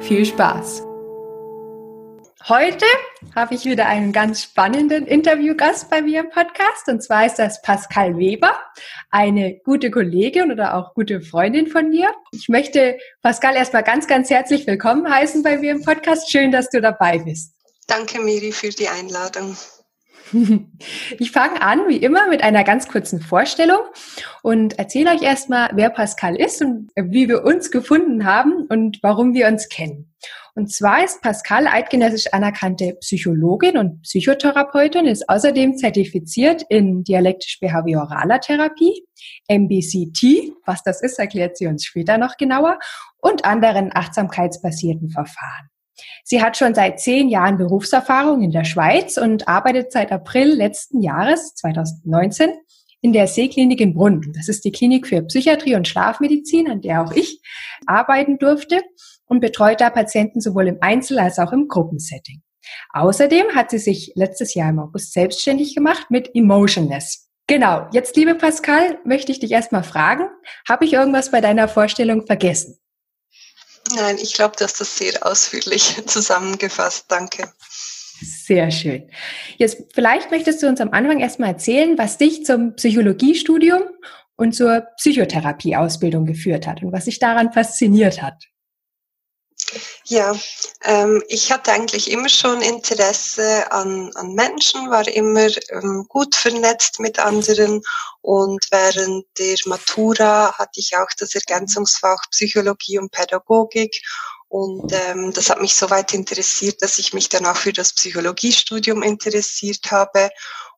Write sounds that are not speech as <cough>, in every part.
Viel Spaß! Heute habe ich wieder einen ganz spannenden Interviewgast bei mir im Podcast und zwar ist das Pascal Weber, eine gute Kollegin oder auch gute Freundin von mir. Ich möchte Pascal erstmal ganz, ganz herzlich willkommen heißen bei mir im Podcast. Schön, dass du dabei bist. Danke, Miri, für die Einladung. Ich fange an, wie immer, mit einer ganz kurzen Vorstellung und erzähle euch erstmal, wer Pascal ist und wie wir uns gefunden haben und warum wir uns kennen. Und zwar ist Pascal eidgenössisch anerkannte Psychologin und Psychotherapeutin, ist außerdem zertifiziert in dialektisch-behavioraler Therapie, MBCT, was das ist, erklärt sie uns später noch genauer, und anderen achtsamkeitsbasierten Verfahren. Sie hat schon seit zehn Jahren Berufserfahrung in der Schweiz und arbeitet seit April letzten Jahres, 2019, in der Seeklinik in Brunn. Das ist die Klinik für Psychiatrie und Schlafmedizin, an der auch ich arbeiten durfte und betreut da Patienten sowohl im Einzel- als auch im Gruppensetting. Außerdem hat sie sich letztes Jahr im August selbstständig gemacht mit Emotionless. Genau, jetzt liebe Pascal, möchte ich dich erstmal fragen, habe ich irgendwas bei deiner Vorstellung vergessen? Nein, ich glaube, dass das sehr ausführlich <laughs> zusammengefasst. Danke. Sehr schön. Jetzt vielleicht möchtest du uns am Anfang erstmal erzählen, was dich zum Psychologiestudium und zur Psychotherapieausbildung geführt hat und was dich daran fasziniert hat. Ja, ähm, ich hatte eigentlich immer schon Interesse an, an Menschen, war immer ähm, gut vernetzt mit anderen und während der Matura hatte ich auch das Ergänzungsfach Psychologie und Pädagogik und ähm, das hat mich so weit interessiert, dass ich mich dann auch für das Psychologiestudium interessiert habe.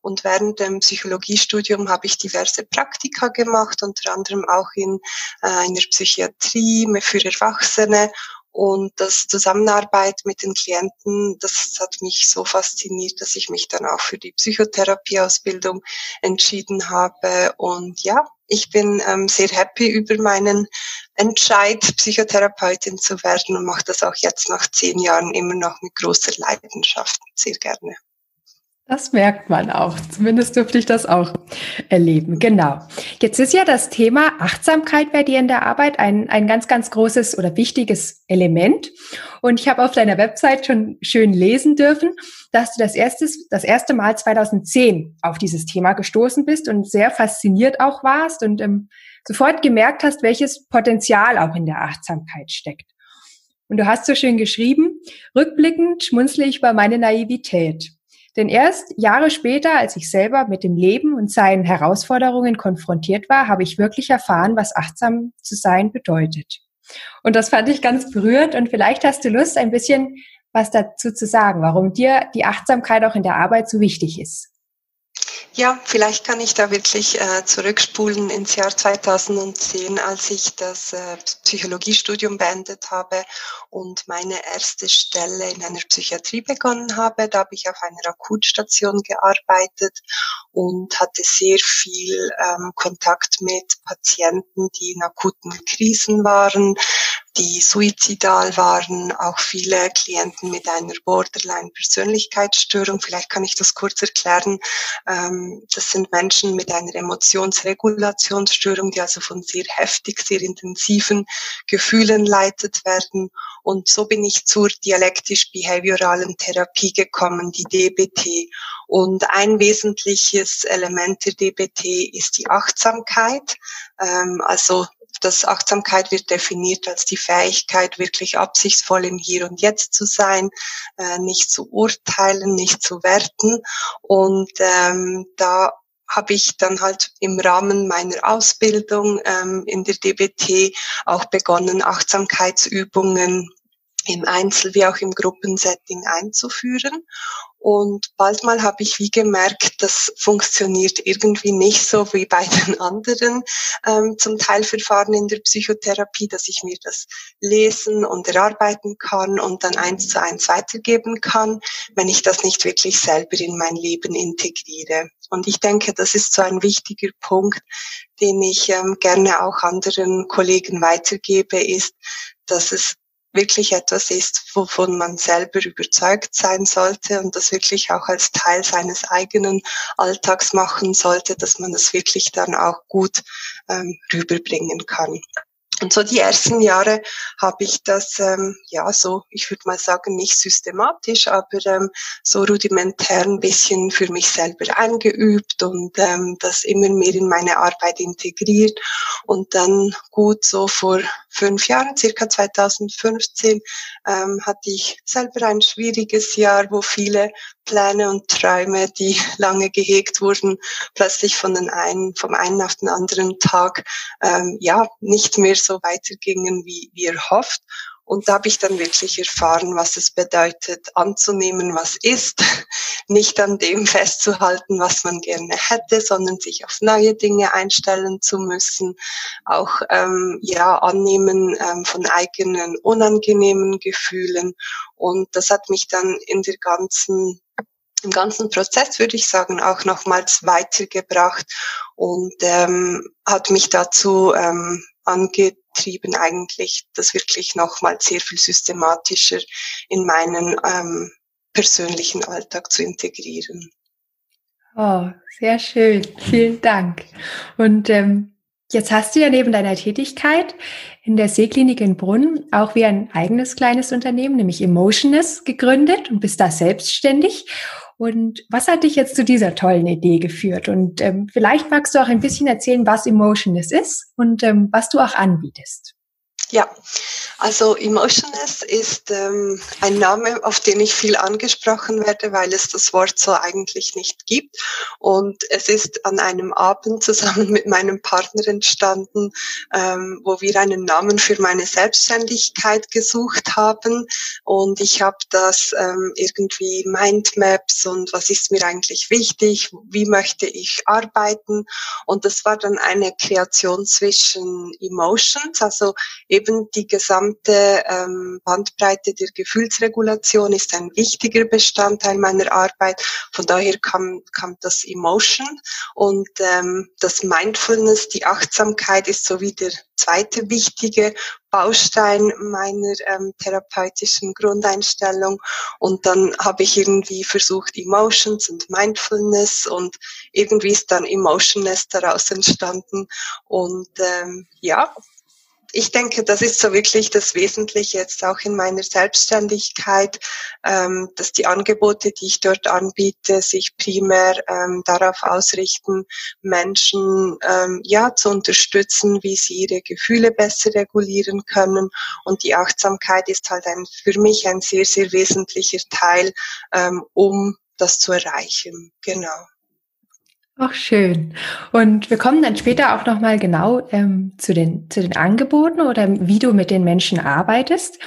Und während dem Psychologiestudium habe ich diverse Praktika gemacht, unter anderem auch in äh, einer Psychiatrie für Erwachsene. Und das Zusammenarbeit mit den Klienten, das hat mich so fasziniert, dass ich mich dann auch für die Psychotherapieausbildung entschieden habe. Und ja, ich bin ähm, sehr happy über meinen Entscheid, Psychotherapeutin zu werden und mache das auch jetzt nach zehn Jahren immer noch mit großer Leidenschaft sehr gerne. Das merkt man auch. Zumindest dürfte ich das auch erleben. Genau. Jetzt ist ja das Thema Achtsamkeit bei dir in der Arbeit ein, ein ganz, ganz großes oder wichtiges Element. Und ich habe auf deiner Website schon schön lesen dürfen, dass du das erste, das erste Mal 2010 auf dieses Thema gestoßen bist und sehr fasziniert auch warst und ähm, sofort gemerkt hast, welches Potenzial auch in der Achtsamkeit steckt. Und du hast so schön geschrieben, rückblickend schmunzle ich über meine Naivität. Denn erst Jahre später, als ich selber mit dem Leben und seinen Herausforderungen konfrontiert war, habe ich wirklich erfahren, was achtsam zu sein bedeutet. Und das fand ich ganz berührend und vielleicht hast du Lust, ein bisschen was dazu zu sagen, warum dir die Achtsamkeit auch in der Arbeit so wichtig ist. Ja, vielleicht kann ich da wirklich äh, zurückspulen ins Jahr 2010, als ich das äh, Psychologiestudium beendet habe und meine erste Stelle in einer Psychiatrie begonnen habe. Da habe ich auf einer Akutstation gearbeitet und hatte sehr viel ähm, Kontakt mit Patienten, die in akuten Krisen waren, die suizidal waren, auch viele Klienten mit einer Borderline-Persönlichkeitsstörung. Vielleicht kann ich das kurz erklären. Ähm, das sind Menschen mit einer Emotionsregulationsstörung, die also von sehr heftig, sehr intensiven Gefühlen leitet werden. Und so bin ich zur dialektisch-behavioralen Therapie gekommen, die DBT. Und ein wesentliches Element der DBT ist die Achtsamkeit. Ähm, also das Achtsamkeit wird definiert als die Fähigkeit, wirklich absichtsvoll im Hier und Jetzt zu sein, äh, nicht zu urteilen, nicht zu werten. Und ähm, da habe ich dann halt im Rahmen meiner Ausbildung ähm, in der DBT auch begonnen, Achtsamkeitsübungen im Einzel- wie auch im Gruppensetting einzuführen. Und bald mal habe ich wie gemerkt, das funktioniert irgendwie nicht so wie bei den <laughs> anderen ähm, zum Teil Verfahren in der Psychotherapie, dass ich mir das lesen und erarbeiten kann und dann eins zu eins weitergeben kann, wenn ich das nicht wirklich selber in mein Leben integriere. Und ich denke, das ist so ein wichtiger Punkt, den ich ähm, gerne auch anderen Kollegen weitergebe, ist, dass es wirklich etwas ist, wovon man selber überzeugt sein sollte und das wirklich auch als Teil seines eigenen Alltags machen sollte, dass man das wirklich dann auch gut ähm, rüberbringen kann. Und so die ersten Jahre habe ich das, ähm, ja, so, ich würde mal sagen, nicht systematisch, aber ähm, so rudimentär ein bisschen für mich selber eingeübt und ähm, das immer mehr in meine Arbeit integriert. Und dann gut so vor fünf Jahren, circa 2015, ähm, hatte ich selber ein schwieriges Jahr, wo viele Pläne und Träume, die <laughs> lange gehegt wurden, plötzlich von den einen, vom einen auf den anderen Tag ähm, ja nicht mehr so weitergingen, wie, wie erhofft. Und da habe ich dann wirklich erfahren, was es bedeutet, anzunehmen, was ist, <laughs> nicht an dem festzuhalten, was man gerne hätte, sondern sich auf neue Dinge einstellen zu müssen, auch ähm, ja annehmen ähm, von eigenen unangenehmen Gefühlen. Und das hat mich dann in der ganzen im ganzen Prozess, würde ich sagen, auch nochmals weitergebracht und ähm, hat mich dazu ähm, angetrieben, eigentlich das wirklich nochmal sehr viel systematischer in meinen ähm, persönlichen Alltag zu integrieren. Oh, sehr schön. Vielen Dank. Und ähm, jetzt hast du ja neben deiner Tätigkeit in der Seeklinik in Brunn auch wie ein eigenes kleines Unternehmen, nämlich Emotionist, gegründet und bist da selbstständig. Und was hat dich jetzt zu dieser tollen Idee geführt? Und ähm, vielleicht magst du auch ein bisschen erzählen, was Emotionless ist und ähm, was du auch anbietest. Ja, also Emotionless ist ähm, ein Name, auf den ich viel angesprochen werde, weil es das Wort so eigentlich nicht gibt. Und es ist an einem Abend zusammen <laughs> mit meinem Partner entstanden, ähm, wo wir einen Namen für meine Selbstständigkeit gesucht haben. Und ich habe das ähm, irgendwie Mindmaps und was ist mir eigentlich wichtig, wie möchte ich arbeiten. Und das war dann eine Kreation zwischen Emotions, also eben die gesamte ähm, Bandbreite der Gefühlsregulation ist ein wichtiger Bestandteil meiner Arbeit. Von daher kam, kam das Emotion und ähm, das Mindfulness, die Achtsamkeit ist so wie der zweite wichtige Baustein meiner ähm, therapeutischen Grundeinstellung. Und dann habe ich irgendwie versucht, Emotions und Mindfulness und irgendwie ist dann Emotionless daraus entstanden. Und ähm, ja, ich denke, das ist so wirklich das Wesentliche jetzt auch in meiner Selbstständigkeit, ähm, dass die Angebote, die ich dort anbiete, sich primär ähm, darauf ausrichten, Menschen ähm, ja zu unterstützen, wie sie ihre Gefühle besser regulieren können. Und die Achtsamkeit ist halt ein, für mich ein sehr, sehr wesentlicher Teil, um das zu erreichen. Genau. Ach, schön. Und wir kommen dann später auch nochmal genau ähm, zu, den, zu den Angeboten oder wie du mit den Menschen arbeitest.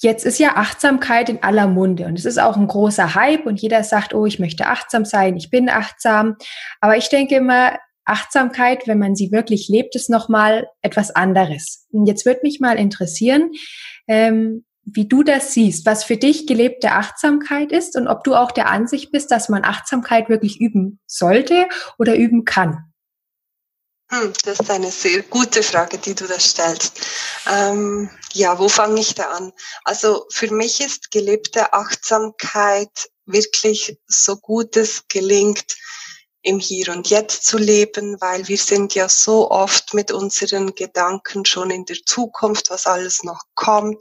Jetzt ist ja Achtsamkeit in aller Munde und es ist auch ein großer Hype und jeder sagt, oh, ich möchte achtsam sein, ich bin achtsam. Aber ich denke immer, Achtsamkeit, wenn man sie wirklich lebt, ist nochmal etwas anderes. Und jetzt würde mich mal interessieren, ähm, wie du das siehst, was für dich gelebte Achtsamkeit ist und ob du auch der Ansicht bist, dass man Achtsamkeit wirklich üben sollte oder üben kann. Hm, das ist eine sehr gute Frage, die du da stellst. Ähm, ja, wo fange ich da an? Also für mich ist gelebte Achtsamkeit wirklich so gut es gelingt, im Hier und Jetzt zu leben, weil wir sind ja so oft mit unseren Gedanken schon in der Zukunft, was alles noch kommt,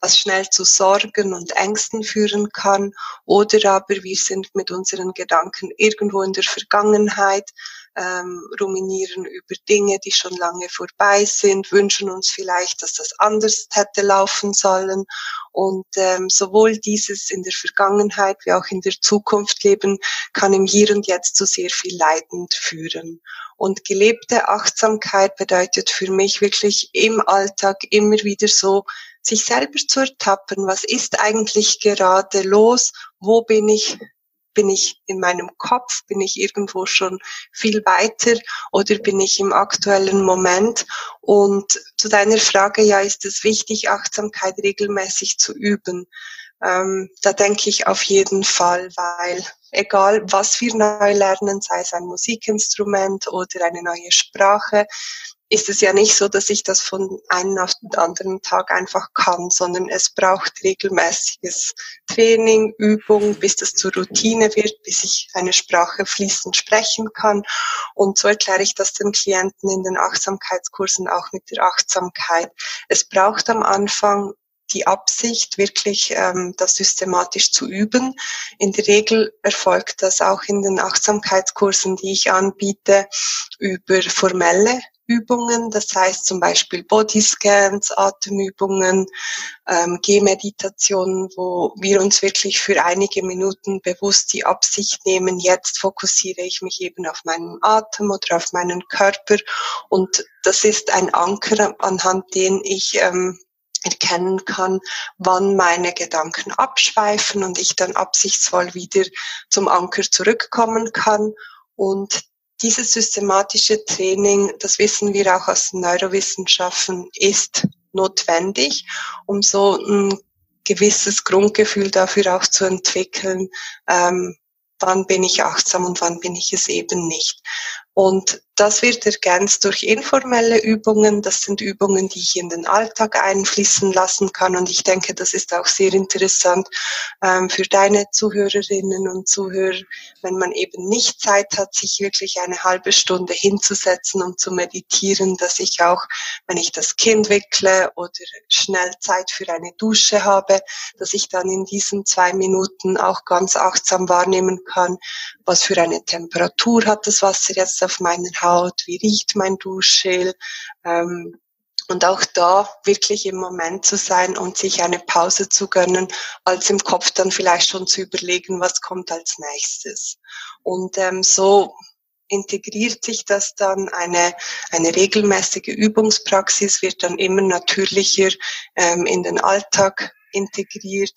was schnell zu Sorgen und Ängsten führen kann, oder aber wir sind mit unseren Gedanken irgendwo in der Vergangenheit, ähm, ruminieren über Dinge, die schon lange vorbei sind, wünschen uns vielleicht, dass das anders hätte laufen sollen. Und ähm, sowohl dieses in der Vergangenheit wie auch in der Zukunft leben kann im Hier und Jetzt zu sehr viel Leidend führen. Und gelebte Achtsamkeit bedeutet für mich wirklich im Alltag immer wieder so, sich selber zu ertappen, was ist eigentlich gerade los, wo bin ich bin ich in meinem Kopf? Bin ich irgendwo schon viel weiter oder bin ich im aktuellen Moment? Und zu deiner Frage, ja, ist es wichtig, Achtsamkeit regelmäßig zu üben? Ähm, da denke ich auf jeden Fall, weil egal was wir neu lernen, sei es ein Musikinstrument oder eine neue Sprache, ist es ja nicht so, dass ich das von einem auf den anderen Tag einfach kann, sondern es braucht regelmäßiges Training, Übung, bis das zur Routine wird, bis ich eine Sprache fließend sprechen kann. Und so erkläre ich das den Klienten in den Achtsamkeitskursen auch mit der Achtsamkeit. Es braucht am Anfang die Absicht, wirklich ähm, das systematisch zu üben. In der Regel erfolgt das auch in den Achtsamkeitskursen, die ich anbiete, über formelle Übungen, das heißt zum Beispiel Bodyscans, Atemübungen, ähm, Gehmeditationen, wo wir uns wirklich für einige Minuten bewusst die Absicht nehmen, jetzt fokussiere ich mich eben auf meinen Atem oder auf meinen Körper und das ist ein Anker, anhand den ich ähm, erkennen kann, wann meine Gedanken abschweifen und ich dann absichtsvoll wieder zum Anker zurückkommen kann. Und dieses systematische Training, das wissen wir auch aus Neurowissenschaften, ist notwendig, um so ein gewisses Grundgefühl dafür auch zu entwickeln, ähm, wann bin ich achtsam und wann bin ich es eben nicht. Und das wird ergänzt durch informelle Übungen. Das sind Übungen, die ich in den Alltag einfließen lassen kann. Und ich denke, das ist auch sehr interessant ähm, für deine Zuhörerinnen und Zuhörer, wenn man eben nicht Zeit hat, sich wirklich eine halbe Stunde hinzusetzen und zu meditieren, dass ich auch, wenn ich das Kind wickle oder schnell Zeit für eine Dusche habe, dass ich dann in diesen zwei Minuten auch ganz achtsam wahrnehmen kann, was für eine Temperatur hat das Wasser jetzt auf meiner wie riecht mein Duschgel. Ähm, und auch da wirklich im Moment zu sein und sich eine Pause zu gönnen, als im Kopf dann vielleicht schon zu überlegen, was kommt als nächstes. Und ähm, so integriert sich das dann, eine, eine regelmäßige Übungspraxis wird dann immer natürlicher ähm, in den Alltag integriert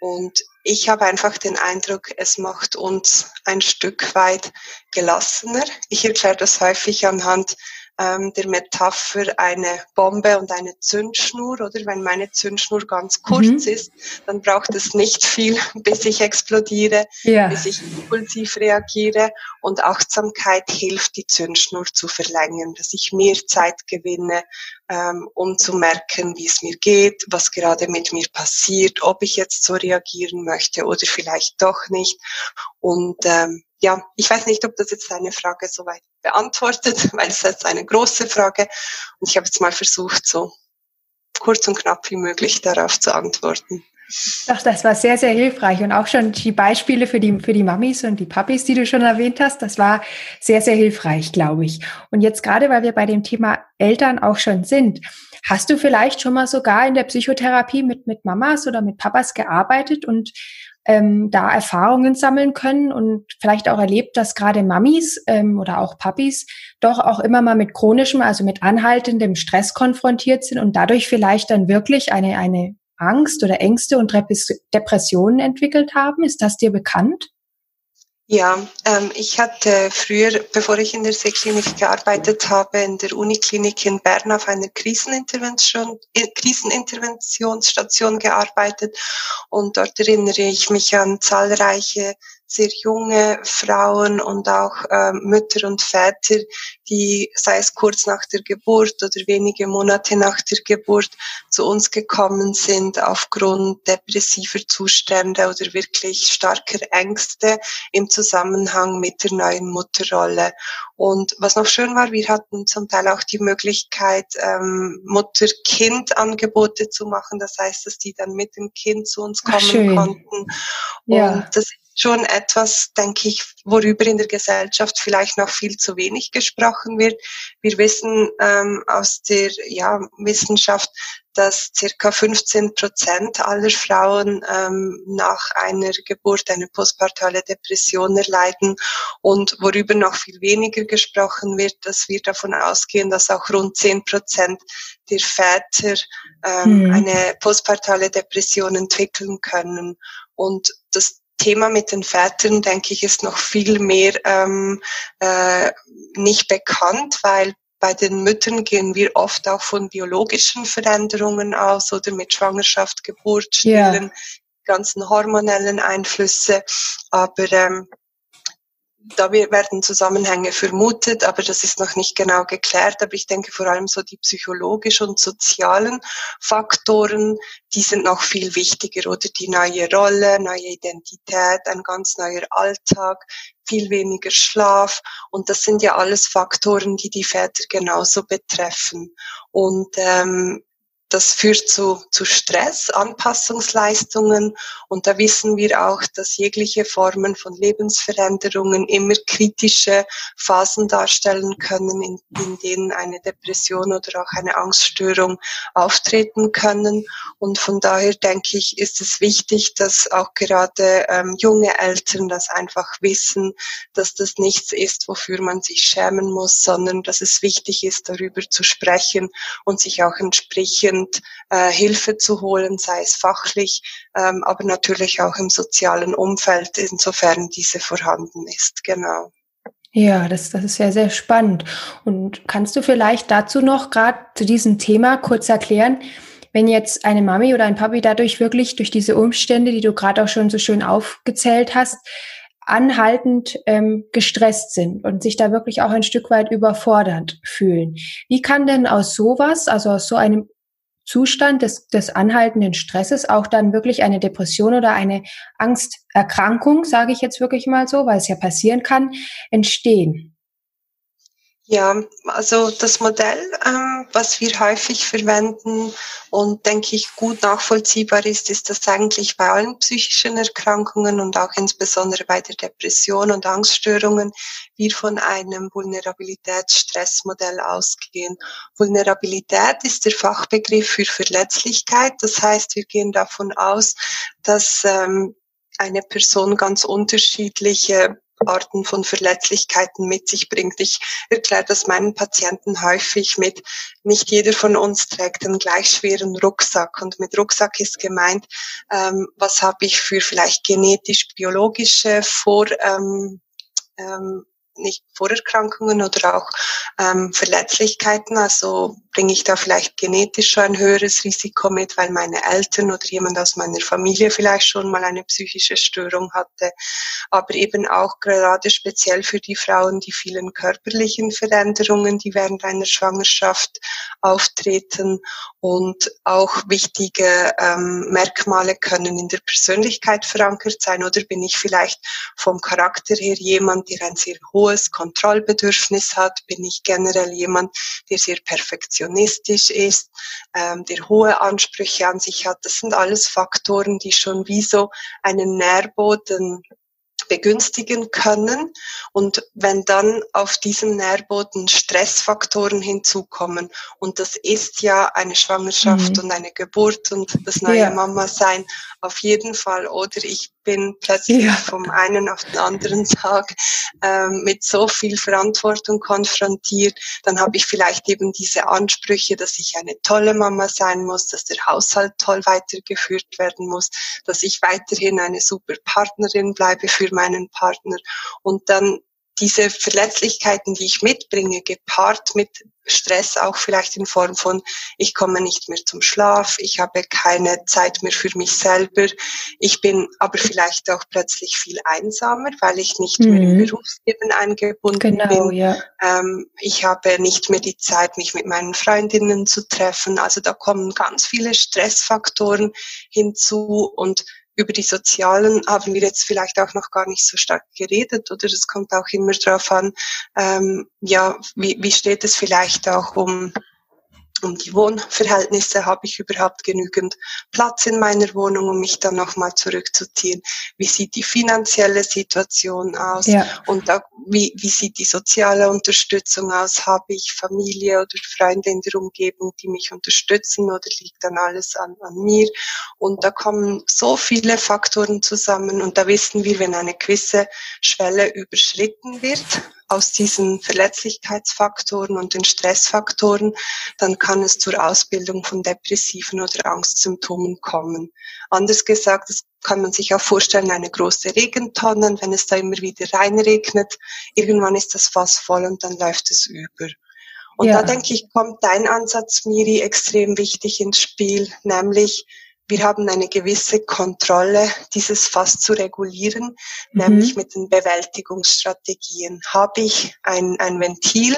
und ich habe einfach den Eindruck, es macht uns ein Stück weit gelassener. Ich erkläre das häufig anhand ähm, der Metapher eine Bombe und eine Zündschnur, oder? Wenn meine Zündschnur ganz kurz mhm. ist, dann braucht es nicht viel, <laughs> bis ich explodiere, ja. bis ich impulsiv reagiere. Und Achtsamkeit hilft, die Zündschnur zu verlängern, dass ich mehr Zeit gewinne, ähm, um zu merken, wie es mir geht, was gerade mit mir passiert, ob ich jetzt so reagieren möchte oder vielleicht doch nicht. Und ähm, ja, ich weiß nicht, ob das jetzt deine Frage soweit beantwortet, <laughs> weil es ist eine große Frage. Und ich habe jetzt mal versucht, so kurz und knapp wie möglich darauf zu antworten. Doch, das war sehr, sehr hilfreich. Und auch schon die Beispiele für die, für die Mamis und die Papis, die du schon erwähnt hast, das war sehr, sehr hilfreich, glaube ich. Und jetzt gerade, weil wir bei dem Thema Eltern auch schon sind, hast du vielleicht schon mal sogar in der Psychotherapie mit, mit Mamas oder mit Papas gearbeitet und ähm, da Erfahrungen sammeln können und vielleicht auch erlebt, dass gerade Mamis ähm, oder auch Papis doch auch immer mal mit chronischem, also mit anhaltendem Stress konfrontiert sind und dadurch vielleicht dann wirklich eine, eine Angst oder Ängste und Depressionen entwickelt haben. Ist das dir bekannt? Ja, ähm, ich hatte früher, bevor ich in der Seeklinik gearbeitet habe, in der Uniklinik in Bern auf einer Krisenintervention, äh, Kriseninterventionsstation gearbeitet. Und dort erinnere ich mich an zahlreiche sehr junge Frauen und auch äh, Mütter und Väter, die, sei es kurz nach der Geburt oder wenige Monate nach der Geburt, zu uns gekommen sind aufgrund depressiver Zustände oder wirklich starker Ängste im Zusammenhang mit der neuen Mutterrolle. Und was noch schön war, wir hatten zum Teil auch die Möglichkeit, ähm, Mutter-Kind-Angebote zu machen. Das heißt, dass die dann mit dem Kind zu uns kommen Ach, konnten. Und ja. das schon etwas, denke ich, worüber in der Gesellschaft vielleicht noch viel zu wenig gesprochen wird. Wir wissen ähm, aus der ja, Wissenschaft, dass circa 15 Prozent aller Frauen ähm, nach einer Geburt eine postpartale Depression erleiden und worüber noch viel weniger gesprochen wird, dass wir davon ausgehen, dass auch rund 10 Prozent der Väter ähm, mhm. eine postpartale Depression entwickeln können. Und das Thema mit den Vätern, denke ich, ist noch viel mehr ähm, äh, nicht bekannt, weil bei den Müttern gehen wir oft auch von biologischen Veränderungen aus oder mit Schwangerschaft, Geburt, Stillen, yeah. ganzen hormonellen Einflüsse. Aber ähm, da werden Zusammenhänge vermutet, aber das ist noch nicht genau geklärt. Aber ich denke vor allem so die psychologischen und sozialen Faktoren, die sind noch viel wichtiger oder die neue Rolle, neue Identität, ein ganz neuer Alltag, viel weniger Schlaf. Und das sind ja alles Faktoren, die die Väter genauso betreffen. Und ähm, das führt zu, zu Stress, Anpassungsleistungen und da wissen wir auch, dass jegliche Formen von Lebensveränderungen immer kritische Phasen darstellen können, in, in denen eine Depression oder auch eine Angststörung auftreten können. Und von daher denke ich, ist es wichtig, dass auch gerade ähm, junge Eltern das einfach wissen, dass das nichts ist, wofür man sich schämen muss, sondern dass es wichtig ist, darüber zu sprechen und sich auch entsprechend und äh, Hilfe zu holen, sei es fachlich, ähm, aber natürlich auch im sozialen Umfeld, insofern diese vorhanden ist. Genau. Ja, das, das ist ja sehr spannend. Und kannst du vielleicht dazu noch gerade zu diesem Thema kurz erklären, wenn jetzt eine Mami oder ein Papi dadurch wirklich durch diese Umstände, die du gerade auch schon so schön aufgezählt hast, anhaltend ähm, gestresst sind und sich da wirklich auch ein Stück weit überfordert fühlen. Wie kann denn aus sowas, also aus so einem Zustand des, des anhaltenden Stresses auch dann wirklich eine Depression oder eine Angsterkrankung, sage ich jetzt wirklich mal so, weil es ja passieren kann, entstehen. Ja, also das Modell, ähm, was wir häufig verwenden und denke ich gut nachvollziehbar ist, ist, dass eigentlich bei allen psychischen Erkrankungen und auch insbesondere bei der Depression und Angststörungen wir von einem Vulnerabilitätsstressmodell ausgehen. Vulnerabilität ist der Fachbegriff für Verletzlichkeit. Das heißt, wir gehen davon aus, dass ähm, eine Person ganz unterschiedliche Arten von Verletzlichkeiten mit sich bringt. Ich erkläre das meinen Patienten häufig mit, nicht jeder von uns trägt einen gleich schweren Rucksack. Und mit Rucksack ist gemeint, ähm, was habe ich für vielleicht genetisch-biologische Vor, ähm, ähm, nicht Vorerkrankungen oder auch ähm, Verletzlichkeiten. Also bringe ich da vielleicht genetisch schon ein höheres Risiko mit, weil meine Eltern oder jemand aus meiner Familie vielleicht schon mal eine psychische Störung hatte. Aber eben auch gerade speziell für die Frauen die vielen körperlichen Veränderungen, die während einer Schwangerschaft auftreten und auch wichtige ähm, Merkmale können in der Persönlichkeit verankert sein. Oder bin ich vielleicht vom Charakter her jemand, der ein sehr hohes Kontrollbedürfnis hat? Bin ich generell jemand, der sehr perfektionistisch ist, ähm, der hohe Ansprüche an sich hat? Das sind alles Faktoren, die schon wie so einen Nährboden begünstigen können. Und wenn dann auf diesem Nährboden Stressfaktoren hinzukommen, und das ist ja eine Schwangerschaft mhm. und eine Geburt und das neue ja. Mama sein, auf jeden Fall. Oder ich bin plötzlich ja. vom einen auf den anderen Tag ähm, mit so viel Verantwortung konfrontiert, dann habe ich vielleicht eben diese Ansprüche, dass ich eine tolle Mama sein muss, dass der Haushalt toll weitergeführt werden muss, dass ich weiterhin eine super Partnerin bleibe für meinen Partner und dann diese Verletzlichkeiten, die ich mitbringe, gepaart mit Stress auch vielleicht in Form von, ich komme nicht mehr zum Schlaf, ich habe keine Zeit mehr für mich selber, ich bin aber vielleicht auch plötzlich viel einsamer, weil ich nicht mhm. mehr im. Berufsleben eingebunden genau, bin. Ja. Ähm, ich habe nicht mehr die Zeit, mich mit meinen Freundinnen zu treffen. Also da kommen ganz viele Stressfaktoren hinzu und über die sozialen haben wir jetzt vielleicht auch noch gar nicht so stark geredet oder? Es kommt auch immer darauf an, ähm, ja, wie, wie steht es vielleicht auch um um die Wohnverhältnisse, habe ich überhaupt genügend Platz in meiner Wohnung, um mich dann nochmal zurückzuziehen? Wie sieht die finanzielle Situation aus? Ja. Und auch, wie, wie sieht die soziale Unterstützung aus? Habe ich Familie oder Freunde in der Umgebung, die mich unterstützen oder liegt dann alles an, an mir? Und da kommen so viele Faktoren zusammen und da wissen wir, wenn eine gewisse Schwelle überschritten wird, aus diesen Verletzlichkeitsfaktoren und den Stressfaktoren, dann kann es zur Ausbildung von depressiven oder Angstsymptomen kommen. Anders gesagt, das kann man sich auch vorstellen, eine große Regentonne, wenn es da immer wieder reinregnet, irgendwann ist das Fass voll und dann läuft es über. Und ja. da denke ich, kommt dein Ansatz, Miri, extrem wichtig ins Spiel, nämlich wir haben eine gewisse Kontrolle, dieses Fass zu regulieren, mhm. nämlich mit den Bewältigungsstrategien. Habe ich ein, ein Ventil,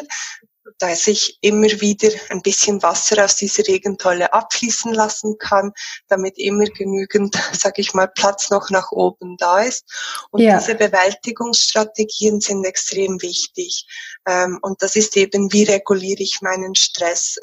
dass ich immer wieder ein bisschen Wasser aus dieser Regentolle abfließen lassen kann, damit immer genügend, <laughs> sage ich mal, Platz noch nach oben da ist. Und ja. diese Bewältigungsstrategien sind extrem wichtig. Ähm, und das ist eben, wie reguliere ich meinen Stress?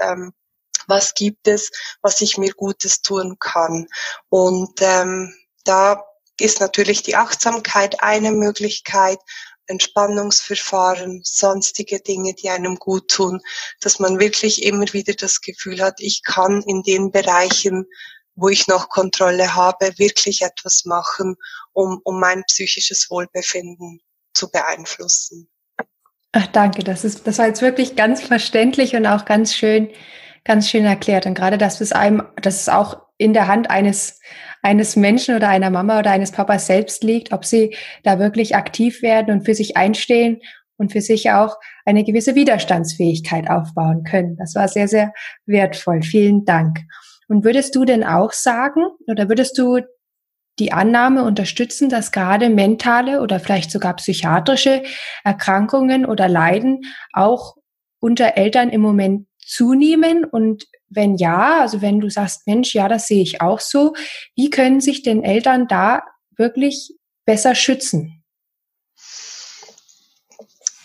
Was gibt es, was ich mir Gutes tun kann. Und ähm, da ist natürlich die Achtsamkeit eine Möglichkeit, Entspannungsverfahren, sonstige Dinge, die einem gut tun, dass man wirklich immer wieder das Gefühl hat, ich kann in den Bereichen, wo ich noch Kontrolle habe, wirklich etwas machen, um, um mein psychisches Wohlbefinden zu beeinflussen. Ach, danke. Das ist, das war jetzt wirklich ganz verständlich und auch ganz schön ganz schön erklärt. Und gerade, dass es einem, dass es auch in der Hand eines, eines Menschen oder einer Mama oder eines Papas selbst liegt, ob sie da wirklich aktiv werden und für sich einstehen und für sich auch eine gewisse Widerstandsfähigkeit aufbauen können. Das war sehr, sehr wertvoll. Vielen Dank. Und würdest du denn auch sagen oder würdest du die Annahme unterstützen, dass gerade mentale oder vielleicht sogar psychiatrische Erkrankungen oder Leiden auch unter Eltern im Moment zunehmen? Und wenn ja, also wenn du sagst, Mensch, ja, das sehe ich auch so, wie können sich denn Eltern da wirklich besser schützen?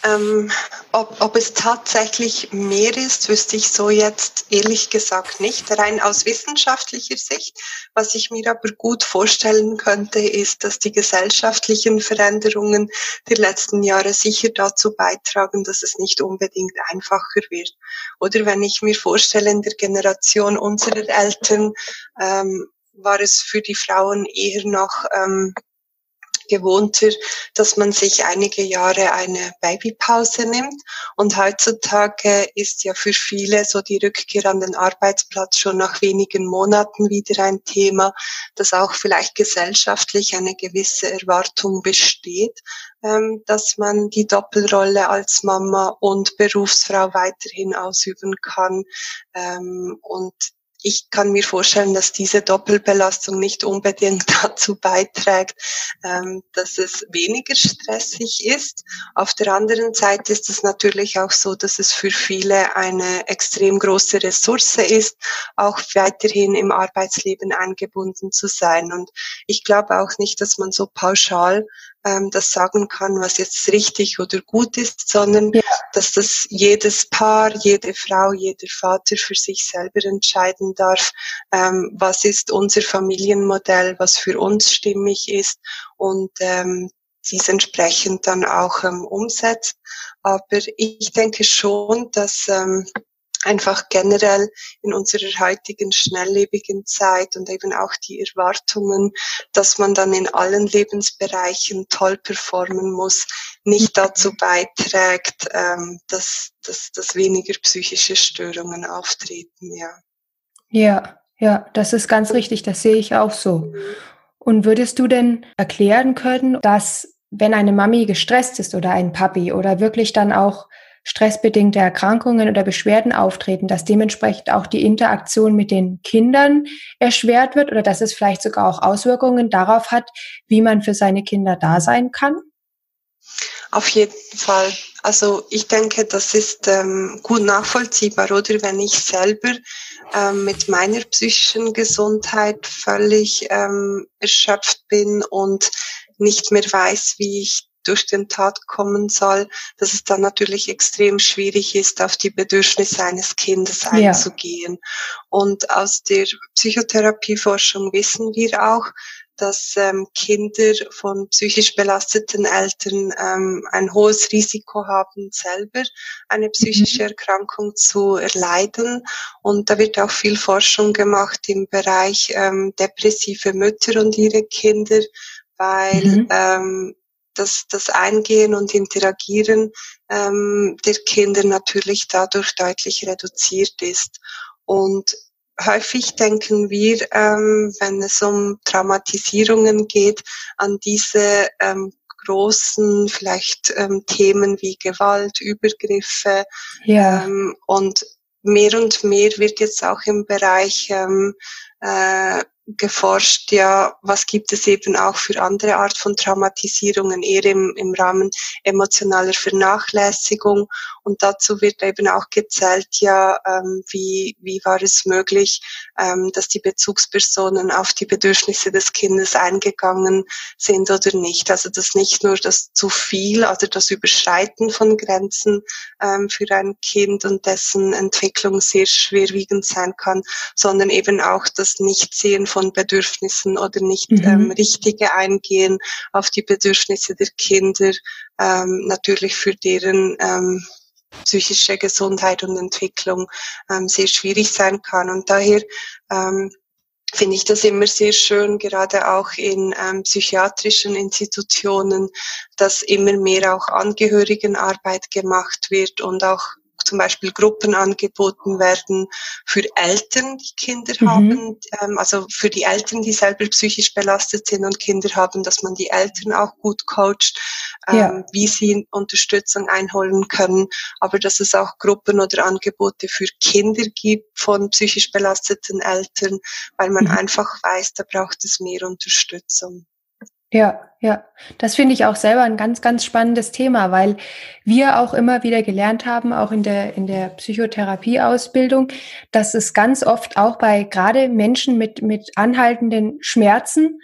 Ähm, ob, ob es tatsächlich mehr ist, wüsste ich so jetzt ehrlich gesagt nicht. Rein aus wissenschaftlicher Sicht. Was ich mir aber gut vorstellen könnte, ist, dass die gesellschaftlichen Veränderungen der letzten Jahre sicher dazu beitragen, dass es nicht unbedingt einfacher wird. Oder wenn ich mir vorstelle, in der Generation unserer Eltern ähm, war es für die Frauen eher noch ähm, gewohnter, dass man sich einige Jahre eine Babypause nimmt. Und heutzutage ist ja für viele so die Rückkehr an den Arbeitsplatz schon nach wenigen Monaten wieder ein Thema, dass auch vielleicht gesellschaftlich eine gewisse Erwartung besteht, ähm, dass man die Doppelrolle als Mama und Berufsfrau weiterhin ausüben kann. Ähm, und ich kann mir vorstellen, dass diese Doppelbelastung nicht unbedingt <laughs> dazu beiträgt, ähm, dass es weniger stressig ist. Auf der anderen Seite ist es natürlich auch so, dass es für viele eine extrem große Ressource ist, auch weiterhin im Arbeitsleben eingebunden zu sein. Und ich glaube auch nicht, dass man so pauschal ähm, das sagen kann, was jetzt richtig oder gut ist, sondern ja. dass das jedes Paar, jede Frau, jeder Vater für sich selber entscheiden darf, ähm, was ist unser Familienmodell, was für uns stimmig ist und ähm, dies entsprechend dann auch ähm, umsetzt. Aber ich denke schon, dass ähm, einfach generell in unserer heutigen schnelllebigen Zeit und eben auch die Erwartungen, dass man dann in allen Lebensbereichen toll performen muss, nicht mhm. dazu beiträgt, ähm, dass, dass, dass weniger psychische Störungen auftreten, ja. Ja, ja, das ist ganz richtig, das sehe ich auch so. Und würdest du denn erklären können, dass wenn eine Mami gestresst ist oder ein Papi oder wirklich dann auch stressbedingte Erkrankungen oder Beschwerden auftreten, dass dementsprechend auch die Interaktion mit den Kindern erschwert wird oder dass es vielleicht sogar auch Auswirkungen darauf hat, wie man für seine Kinder da sein kann? Auf jeden Fall. Also ich denke, das ist ähm, gut nachvollziehbar, oder wenn ich selber ähm, mit meiner psychischen Gesundheit völlig ähm, erschöpft bin und nicht mehr weiß, wie ich durch den Tat kommen soll, dass es dann natürlich extrem schwierig ist, auf die Bedürfnisse eines Kindes einzugehen. Ja. Und aus der Psychotherapieforschung wissen wir auch, dass ähm, Kinder von psychisch belasteten Eltern ähm, ein hohes Risiko haben, selber eine psychische mhm. Erkrankung zu erleiden. Und da wird auch viel Forschung gemacht im Bereich ähm, depressive Mütter und ihre Kinder, weil mhm. ähm, das, das Eingehen und Interagieren ähm, der Kinder natürlich dadurch deutlich reduziert ist. Und häufig denken wir, ähm, wenn es um Traumatisierungen geht, an diese ähm, großen vielleicht ähm, Themen wie Gewalt, Übergriffe ja. ähm, und mehr und mehr wird jetzt auch im Bereich ähm, äh, geforscht, ja, was gibt es eben auch für andere Art von Traumatisierungen, eher im, im Rahmen emotionaler Vernachlässigung. Und dazu wird eben auch gezählt, ja, ähm, wie, wie war es möglich, ähm, dass die Bezugspersonen auf die Bedürfnisse des Kindes eingegangen sind oder nicht. Also dass nicht nur das zu viel oder das Überschreiten von Grenzen ähm, für ein Kind und dessen Entwicklung sehr schwerwiegend sein kann, sondern eben auch das Nichtsehen von Bedürfnissen oder nicht mhm. ähm, richtige Eingehen auf die Bedürfnisse der Kinder ähm, natürlich für deren ähm, psychische Gesundheit und Entwicklung ähm, sehr schwierig sein kann. Und daher ähm, finde ich das immer sehr schön, gerade auch in ähm, psychiatrischen Institutionen, dass immer mehr auch Angehörigenarbeit gemacht wird und auch zum Beispiel Gruppen angeboten werden für Eltern, die Kinder mhm. haben, ähm, also für die Eltern, die selber psychisch belastet sind und Kinder haben, dass man die Eltern auch gut coacht, ähm, ja. wie sie Unterstützung einholen können, aber dass es auch Gruppen oder Angebote für Kinder gibt von psychisch belasteten Eltern, weil man mhm. einfach weiß, da braucht es mehr Unterstützung. Ja, ja, das finde ich auch selber ein ganz, ganz spannendes Thema, weil wir auch immer wieder gelernt haben, auch in der, in der Psychotherapieausbildung, dass es ganz oft auch bei gerade Menschen mit, mit anhaltenden Schmerzen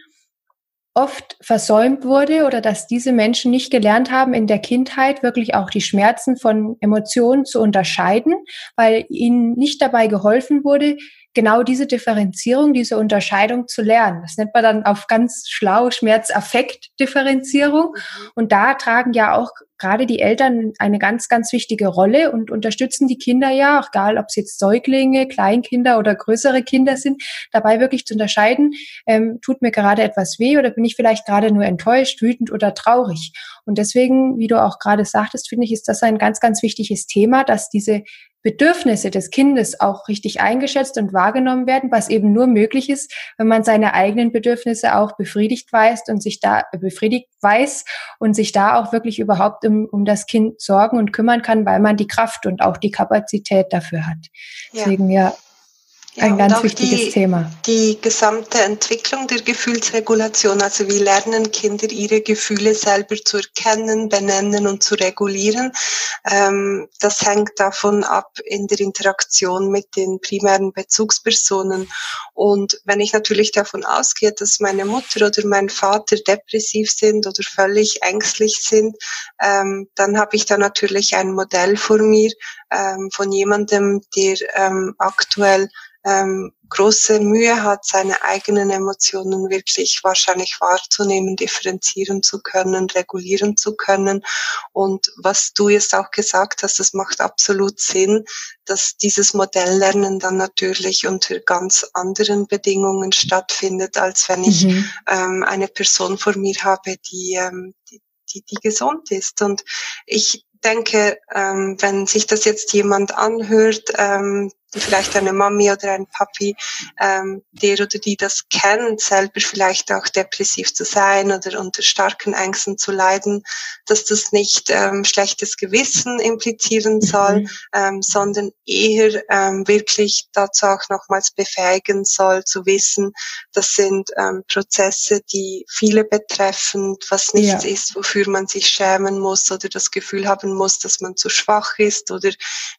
oft versäumt wurde oder dass diese Menschen nicht gelernt haben, in der Kindheit wirklich auch die Schmerzen von Emotionen zu unterscheiden, weil ihnen nicht dabei geholfen wurde, genau diese Differenzierung, diese Unterscheidung zu lernen. Das nennt man dann auf ganz schlau Schmerz-Affekt-Differenzierung. Mhm. Und da tragen ja auch gerade die Eltern eine ganz, ganz wichtige Rolle und unterstützen die Kinder ja, auch egal ob es jetzt Säuglinge, Kleinkinder oder größere Kinder sind, dabei wirklich zu unterscheiden, ähm, tut mir gerade etwas weh oder bin ich vielleicht gerade nur enttäuscht, wütend oder traurig. Und deswegen, wie du auch gerade sagtest, finde ich, ist das ein ganz, ganz wichtiges Thema, dass diese Bedürfnisse des Kindes auch richtig eingeschätzt und wahrgenommen werden, was eben nur möglich ist, wenn man seine eigenen Bedürfnisse auch befriedigt weiß und sich da befriedigt weiß und sich da auch wirklich überhaupt um, um das Kind sorgen und kümmern kann, weil man die Kraft und auch die Kapazität dafür hat. Ja. Deswegen ja, ja, ein ganz wichtiges die, Thema. Die gesamte Entwicklung der Gefühlsregulation, also wie lernen Kinder ihre Gefühle selber zu erkennen, benennen und zu regulieren, ähm, das hängt davon ab in der Interaktion mit den primären Bezugspersonen. Und wenn ich natürlich davon ausgehe, dass meine Mutter oder mein Vater depressiv sind oder völlig ängstlich sind, ähm, dann habe ich da natürlich ein Modell vor mir ähm, von jemandem, der ähm, aktuell ähm, große Mühe hat, seine eigenen Emotionen wirklich wahrscheinlich wahrzunehmen, differenzieren zu können, regulieren zu können. Und was du jetzt auch gesagt hast, das macht absolut Sinn, dass dieses Modelllernen dann natürlich unter ganz anderen Bedingungen stattfindet, als wenn ich mhm. ähm, eine Person vor mir habe, die, ähm, die, die, die gesund ist. Und ich denke, ähm, wenn sich das jetzt jemand anhört, ähm, vielleicht eine Mami oder ein Papi, ähm, der oder die das kennt, selber vielleicht auch depressiv zu sein oder unter starken Ängsten zu leiden, dass das nicht ähm, schlechtes Gewissen implizieren soll, mhm. ähm, sondern eher ähm, wirklich dazu auch nochmals befähigen soll, zu wissen, das sind ähm, Prozesse, die viele betreffen, was nichts ja. ist, wofür man sich schämen muss oder das Gefühl haben muss, dass man zu schwach ist oder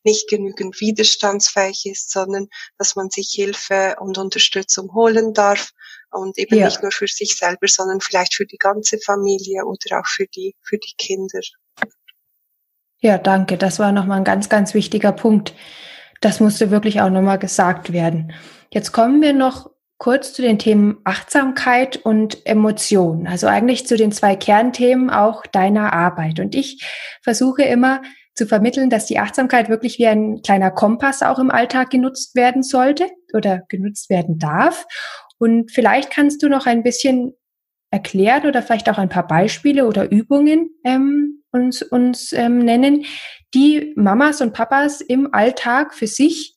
nicht genügend widerstandsfähig ist, sondern dass man sich Hilfe und Unterstützung holen darf und eben ja. nicht nur für sich selber, sondern vielleicht für die ganze Familie oder auch für die, für die Kinder. Ja, danke. Das war nochmal ein ganz, ganz wichtiger Punkt. Das musste wirklich auch nochmal gesagt werden. Jetzt kommen wir noch kurz zu den Themen Achtsamkeit und Emotion. Also eigentlich zu den zwei Kernthemen auch deiner Arbeit. Und ich versuche immer zu vermitteln, dass die Achtsamkeit wirklich wie ein kleiner Kompass auch im Alltag genutzt werden sollte oder genutzt werden darf. Und vielleicht kannst du noch ein bisschen erklären oder vielleicht auch ein paar Beispiele oder Übungen ähm, uns, uns ähm, nennen, die Mamas und Papas im Alltag für sich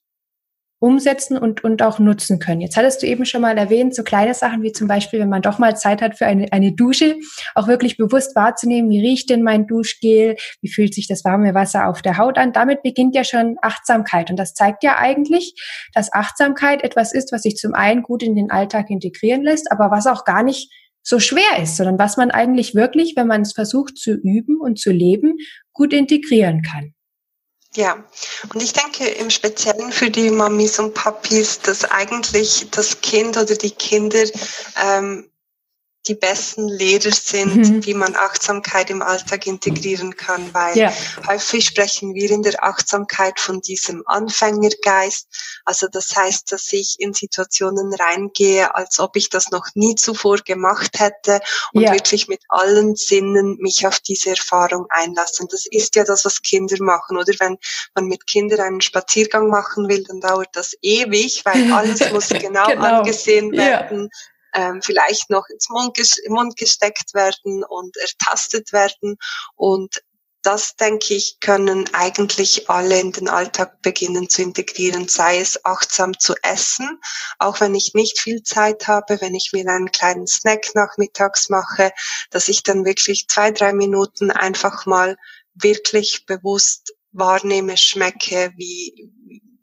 umsetzen und, und auch nutzen können. Jetzt hattest du eben schon mal erwähnt, so kleine Sachen wie zum Beispiel, wenn man doch mal Zeit hat für eine, eine Dusche, auch wirklich bewusst wahrzunehmen, wie riecht denn mein Duschgel, wie fühlt sich das warme Wasser auf der Haut an. Damit beginnt ja schon Achtsamkeit. Und das zeigt ja eigentlich, dass Achtsamkeit etwas ist, was sich zum einen gut in den Alltag integrieren lässt, aber was auch gar nicht so schwer ist, sondern was man eigentlich wirklich, wenn man es versucht zu üben und zu leben, gut integrieren kann. Ja, und ich denke im Speziellen für die Mamis und Papis, dass eigentlich das Kind oder die Kinder ähm, die besten Lehrer sind, mhm. wie man Achtsamkeit im Alltag integrieren kann, weil ja. häufig sprechen wir in der Achtsamkeit von diesem Anfängergeist. Also das heißt, dass ich in Situationen reingehe, als ob ich das noch nie zuvor gemacht hätte und ja. wirklich mit allen Sinnen mich auf diese Erfahrung einlassen. Das ist ja das, was Kinder machen, oder? Wenn man mit Kindern einen Spaziergang machen will, dann dauert das ewig, weil <laughs> alles muss genau, genau. angesehen werden. Ja ähm, vielleicht noch ins Mund, Mund gesteckt werden und ertastet werden. Und das, denke ich, können eigentlich alle in den Alltag beginnen zu integrieren, sei es achtsam zu essen, auch wenn ich nicht viel Zeit habe, wenn ich mir einen kleinen Snack nachmittags mache, dass ich dann wirklich zwei, drei Minuten einfach mal wirklich bewusst wahrnehme, schmecke, wie,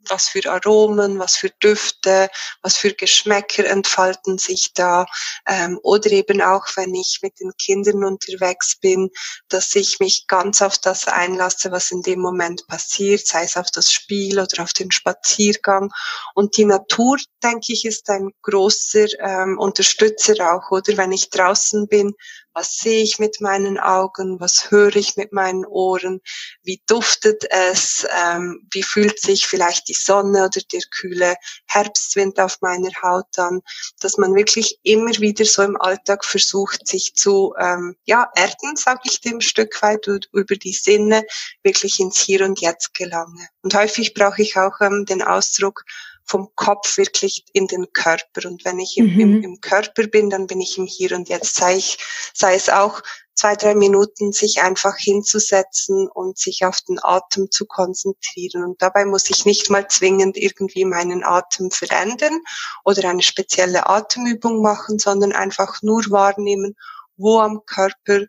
was für Aromen, was für Düfte, was für Geschmäcker entfalten sich da. Ähm, oder eben auch, wenn ich mit den Kindern unterwegs bin, dass ich mich ganz auf das einlasse, was in dem Moment passiert, sei es auf das Spiel oder auf den Spaziergang. Und die Natur, denke ich, ist ein großer ähm, Unterstützer auch, oder? Wenn ich draußen bin, was sehe ich mit meinen Augen, was höre ich mit meinen Ohren, wie duftet es, ähm, wie fühlt sich vielleicht die Sonne oder der kühle Herbstwind auf meiner Haut an, dass man wirklich immer wieder so im Alltag versucht, sich zu ähm, ja erden, sage ich dem Stück weit über die Sinne wirklich ins Hier und Jetzt gelange. Und häufig brauche ich auch ähm, den Ausdruck vom Kopf wirklich in den Körper. Und wenn ich im, mhm. im, Körper bin, dann bin ich im Hier und Jetzt. Sei, ich, sei es auch zwei, drei Minuten sich einfach hinzusetzen und sich auf den Atem zu konzentrieren. Und dabei muss ich nicht mal zwingend irgendwie meinen Atem verändern oder eine spezielle Atemübung machen, sondern einfach nur wahrnehmen, wo am Körper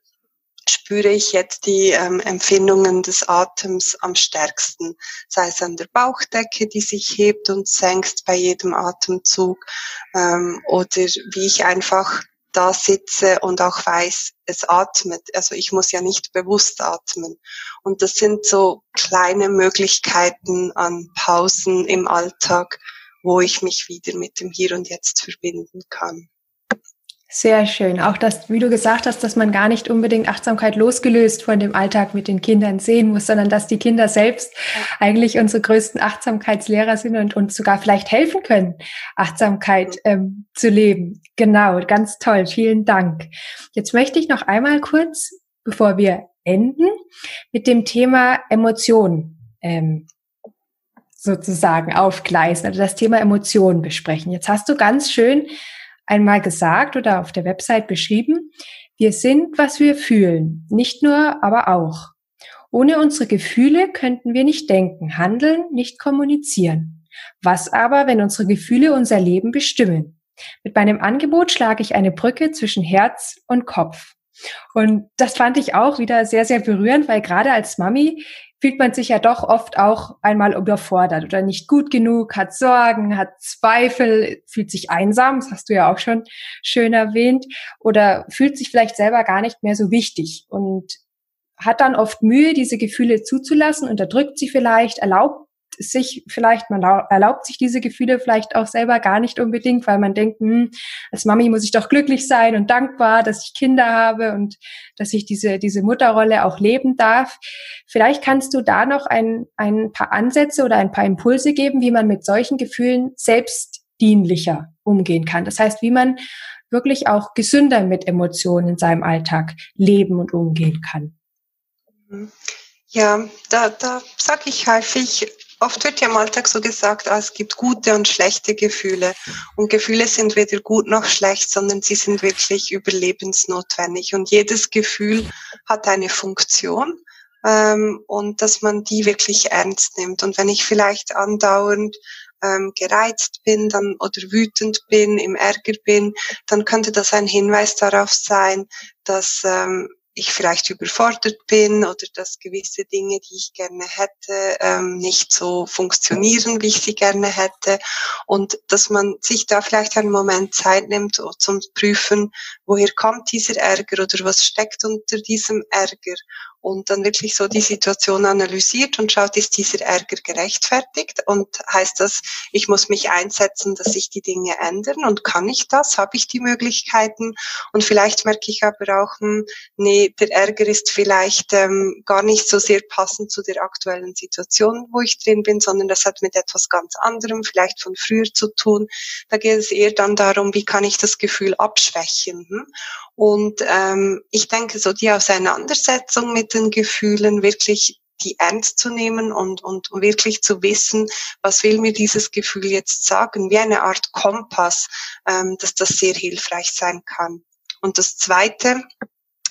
spüre ich jetzt die ähm, Empfindungen des Atems am stärksten, sei es an der Bauchdecke, die sich hebt und senkt bei jedem Atemzug, ähm, oder wie ich einfach da sitze und auch weiß, es atmet. Also ich muss ja nicht bewusst atmen. Und das sind so kleine Möglichkeiten an Pausen im Alltag, wo ich mich wieder mit dem Hier und Jetzt verbinden kann. Sehr schön. Auch das, wie du gesagt hast, dass man gar nicht unbedingt Achtsamkeit losgelöst von dem Alltag mit den Kindern sehen muss, sondern dass die Kinder selbst eigentlich unsere größten Achtsamkeitslehrer sind und uns sogar vielleicht helfen können, Achtsamkeit ähm, zu leben. Genau, ganz toll. Vielen Dank. Jetzt möchte ich noch einmal kurz, bevor wir enden, mit dem Thema Emotionen ähm, sozusagen aufgleisen, also das Thema Emotionen besprechen. Jetzt hast du ganz schön einmal gesagt oder auf der Website beschrieben, wir sind, was wir fühlen, nicht nur, aber auch. Ohne unsere Gefühle könnten wir nicht denken, handeln, nicht kommunizieren. Was aber, wenn unsere Gefühle unser Leben bestimmen? Mit meinem Angebot schlage ich eine Brücke zwischen Herz und Kopf. Und das fand ich auch wieder sehr, sehr berührend, weil gerade als Mami fühlt man sich ja doch oft auch einmal überfordert oder nicht gut genug, hat Sorgen, hat Zweifel, fühlt sich einsam, das hast du ja auch schon schön erwähnt, oder fühlt sich vielleicht selber gar nicht mehr so wichtig und hat dann oft Mühe, diese Gefühle zuzulassen, unterdrückt sie vielleicht, erlaubt sich vielleicht, man erlaubt sich diese Gefühle vielleicht auch selber gar nicht unbedingt, weil man denkt, hm, als Mami muss ich doch glücklich sein und dankbar, dass ich Kinder habe und dass ich diese, diese Mutterrolle auch leben darf. Vielleicht kannst du da noch ein, ein paar Ansätze oder ein paar Impulse geben, wie man mit solchen Gefühlen selbstdienlicher umgehen kann. Das heißt, wie man wirklich auch gesünder mit Emotionen in seinem Alltag leben und umgehen kann. Mhm. Ja, da, da sage ich häufig, oft wird ja im Alltag so gesagt, ah, es gibt gute und schlechte Gefühle. Und Gefühle sind weder gut noch schlecht, sondern sie sind wirklich überlebensnotwendig. Und jedes Gefühl hat eine Funktion ähm, und dass man die wirklich ernst nimmt. Und wenn ich vielleicht andauernd ähm, gereizt bin dann oder wütend bin, im Ärger bin, dann könnte das ein Hinweis darauf sein, dass ähm, ich vielleicht überfordert bin oder dass gewisse Dinge, die ich gerne hätte, ähm, nicht so funktionieren, wie ich sie gerne hätte. Und dass man sich da vielleicht einen Moment Zeit nimmt zum Prüfen, woher kommt dieser Ärger oder was steckt unter diesem Ärger und dann wirklich so die Situation analysiert und schaut, ist dieser Ärger gerechtfertigt und heißt das, ich muss mich einsetzen, dass sich die Dinge ändern und kann ich das, habe ich die Möglichkeiten und vielleicht merke ich aber auch, hm, nee, der Ärger ist vielleicht ähm, gar nicht so sehr passend zu der aktuellen Situation, wo ich drin bin, sondern das hat mit etwas ganz anderem, vielleicht von früher zu tun. Da geht es eher dann darum, wie kann ich das Gefühl abschwächen. Hm? Und ähm, ich denke, so die Auseinandersetzung mit den Gefühlen wirklich die ernst zu nehmen und, und wirklich zu wissen, was will mir dieses Gefühl jetzt sagen, wie eine Art Kompass, ähm, dass das sehr hilfreich sein kann. Und das Zweite,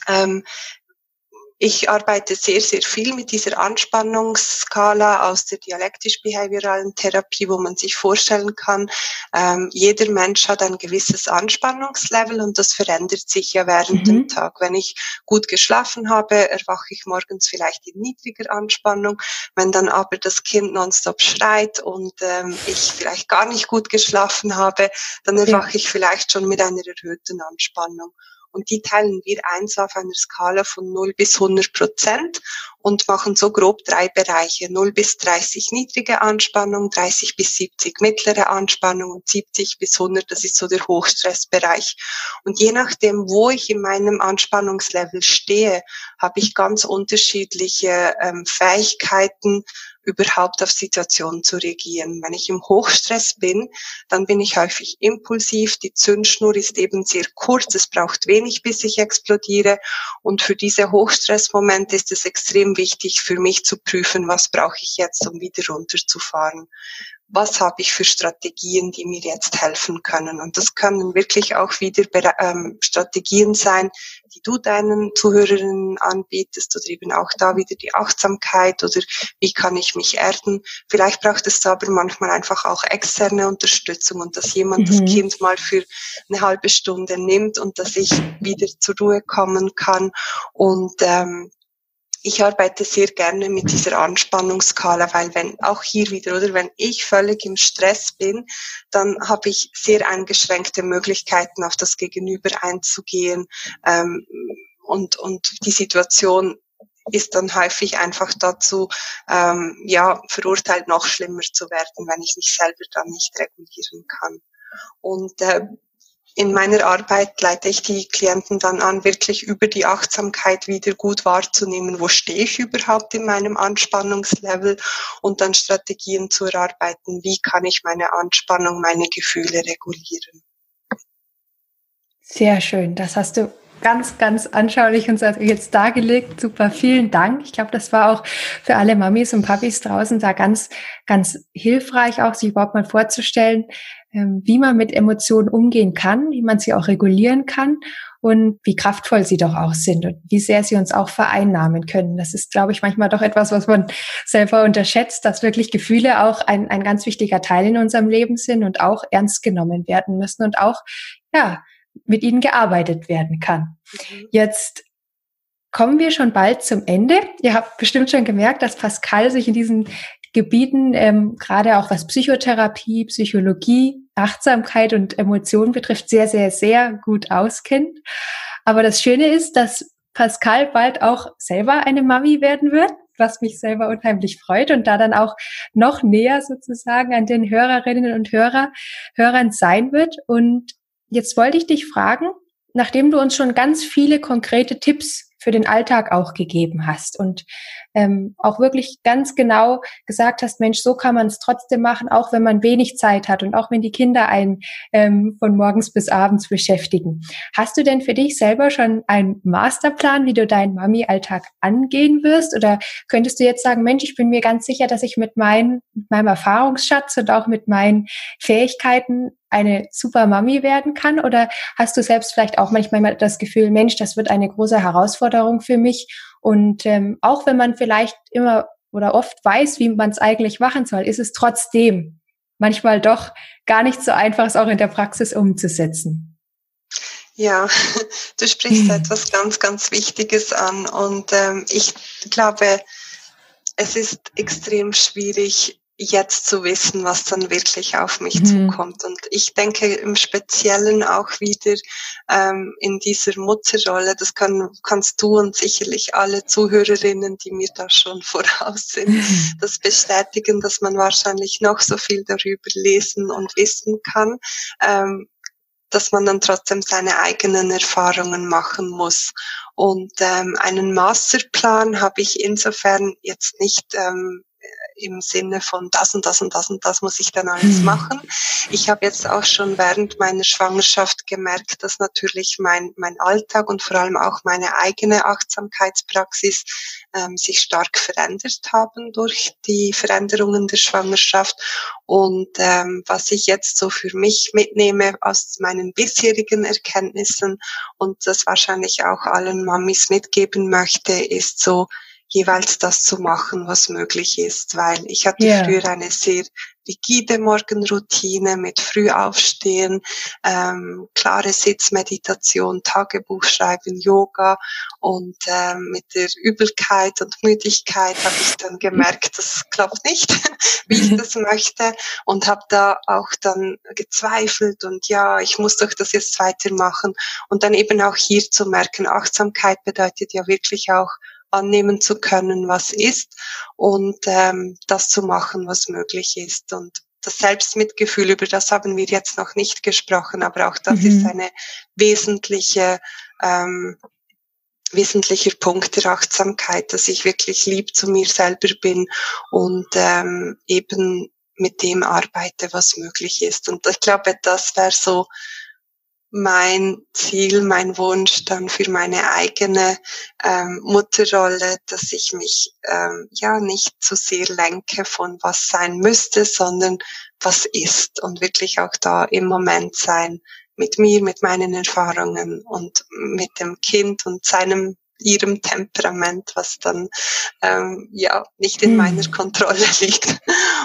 ähm, ich arbeite sehr, sehr viel mit dieser Anspannungsskala aus der dialektisch-behavioralen Therapie, wo man sich vorstellen kann, ähm, jeder Mensch hat ein gewisses Anspannungslevel und das verändert sich ja während mhm. dem Tag. Wenn ich gut geschlafen habe, erwache ich morgens vielleicht in niedriger Anspannung. Wenn dann aber das Kind nonstop schreit und ähm, ich vielleicht gar nicht gut geschlafen habe, dann erwache ja. ich vielleicht schon mit einer erhöhten Anspannung und die teilen wir eins auf einer Skala von 0 bis 100 Prozent und machen so grob drei Bereiche. 0 bis 30 niedrige Anspannung, 30 bis 70 mittlere Anspannung und 70 bis 100, das ist so der Hochstressbereich. Und je nachdem, wo ich in meinem Anspannungslevel stehe, habe ich ganz unterschiedliche ähm, Fähigkeiten, überhaupt auf Situationen zu reagieren. Wenn ich im Hochstress bin, dann bin ich häufig impulsiv. Die Zündschnur ist eben sehr kurz. Es braucht wenig, bis ich explodiere. Und für diese Hochstressmomente ist es extrem wichtig für mich zu prüfen, was brauche ich jetzt, um wieder runterzufahren was habe ich für Strategien, die mir jetzt helfen können. Und das können wirklich auch wieder ähm, Strategien sein, die du deinen Zuhörerinnen anbietest oder eben auch da wieder die Achtsamkeit oder wie kann ich mich erden. Vielleicht braucht es aber manchmal einfach auch externe Unterstützung und dass jemand mhm. das Kind mal für eine halbe Stunde nimmt und dass ich wieder zur Ruhe kommen kann und ähm, ich arbeite sehr gerne mit dieser Anspannungsskala, weil wenn auch hier wieder, oder wenn ich völlig im Stress bin, dann habe ich sehr eingeschränkte Möglichkeiten, auf das Gegenüber einzugehen ähm, und, und die Situation ist dann häufig einfach dazu ähm, ja verurteilt, noch schlimmer zu werden, wenn ich mich selber dann nicht regulieren kann. Und äh, in meiner Arbeit leite ich die Klienten dann an, wirklich über die Achtsamkeit wieder gut wahrzunehmen, wo stehe ich überhaupt in meinem Anspannungslevel und dann Strategien zu erarbeiten, wie kann ich meine Anspannung, meine Gefühle regulieren. Sehr schön, das hast du ganz, ganz anschaulich uns jetzt dargelegt. Super, vielen Dank. Ich glaube, das war auch für alle Mamis und Papis draußen da ganz, ganz hilfreich, auch sich überhaupt mal vorzustellen, wie man mit Emotionen umgehen kann, wie man sie auch regulieren kann und wie kraftvoll sie doch auch sind und wie sehr sie uns auch vereinnahmen können. Das ist, glaube ich, manchmal doch etwas, was man selber unterschätzt, dass wirklich Gefühle auch ein, ein ganz wichtiger Teil in unserem Leben sind und auch ernst genommen werden müssen und auch, ja, mit ihnen gearbeitet werden kann. Mhm. Jetzt kommen wir schon bald zum Ende. Ihr habt bestimmt schon gemerkt, dass Pascal sich in diesen Gebieten, ähm, gerade auch was Psychotherapie, Psychologie, Achtsamkeit und Emotionen betrifft, sehr, sehr, sehr gut auskennt. Aber das Schöne ist, dass Pascal bald auch selber eine Mami werden wird. was mich selber unheimlich freut und da dann auch noch näher sozusagen an den Hörerinnen und Hörer, Hörern sein wird. Und jetzt wollte ich dich fragen, nachdem du uns schon ganz viele konkrete Tipps für den Alltag auch gegeben hast und ähm, auch wirklich ganz genau gesagt hast, Mensch, so kann man es trotzdem machen, auch wenn man wenig Zeit hat und auch wenn die Kinder einen ähm, von morgens bis abends beschäftigen. Hast du denn für dich selber schon einen Masterplan, wie du deinen Mami-Alltag angehen wirst? Oder könntest du jetzt sagen, Mensch, ich bin mir ganz sicher, dass ich mit, mein, mit meinem Erfahrungsschatz und auch mit meinen Fähigkeiten eine super Mami werden kann? Oder hast du selbst vielleicht auch manchmal das Gefühl, Mensch, das wird eine große Herausforderung für mich? Und ähm, auch wenn man vielleicht immer oder oft weiß, wie man es eigentlich machen soll, ist es trotzdem manchmal doch gar nicht so einfach, es auch in der Praxis umzusetzen. Ja, <laughs> du sprichst etwas ganz, ganz Wichtiges an und ähm, ich glaube, es ist extrem schwierig, jetzt zu wissen, was dann wirklich auf mich mhm. zukommt. Und ich denke im Speziellen auch wieder ähm, in dieser Mutterrolle, das kann, kannst du und sicherlich alle Zuhörerinnen, die mir da schon <laughs> voraus sind, mhm. das bestätigen, dass man wahrscheinlich noch so viel darüber lesen und wissen kann. Ähm, dass man dann trotzdem seine eigenen Erfahrungen machen muss. Und ähm, einen Masterplan habe ich insofern jetzt nicht ähm, im Sinne von das und das und das und das muss ich dann alles mhm. machen. Ich habe jetzt auch schon während meiner Schwangerschaft gemerkt, dass natürlich mein, mein Alltag und vor allem auch meine eigene Achtsamkeitspraxis ähm, sich stark verändert haben durch die Veränderungen der Schwangerschaft. Und ähm, was ich jetzt so für mich mitnehme aus meinen bisherigen Erkenntnissen und das wahrscheinlich auch allen Mamis mitgeben möchte, ist so, jeweils das zu machen, was möglich ist, weil ich hatte yeah. früher eine sehr rigide Morgenroutine mit Frühaufstehen, ähm, klare Sitzmeditation, Tagebuch schreiben, Yoga und ähm, mit der Übelkeit und Müdigkeit habe ich dann gemerkt, das klappt nicht, <laughs> wie ich das möchte und habe da auch dann gezweifelt und ja, ich muss doch das jetzt weitermachen und dann eben auch hier zu merken, Achtsamkeit bedeutet ja wirklich auch annehmen zu können, was ist und ähm, das zu machen, was möglich ist. Und das Selbstmitgefühl, über das haben wir jetzt noch nicht gesprochen, aber auch das mhm. ist eine wesentliche, ähm, wesentlicher Punkt der Achtsamkeit, dass ich wirklich lieb zu mir selber bin und ähm, eben mit dem arbeite, was möglich ist. Und ich glaube, das wäre so mein Ziel, mein Wunsch dann für meine eigene ähm, Mutterrolle, dass ich mich ähm, ja nicht zu sehr lenke von was sein müsste, sondern was ist und wirklich auch da im Moment sein mit mir, mit meinen Erfahrungen und mit dem Kind und seinem ihrem Temperament, was dann ähm, ja nicht in meiner hm. Kontrolle <laughs> liegt.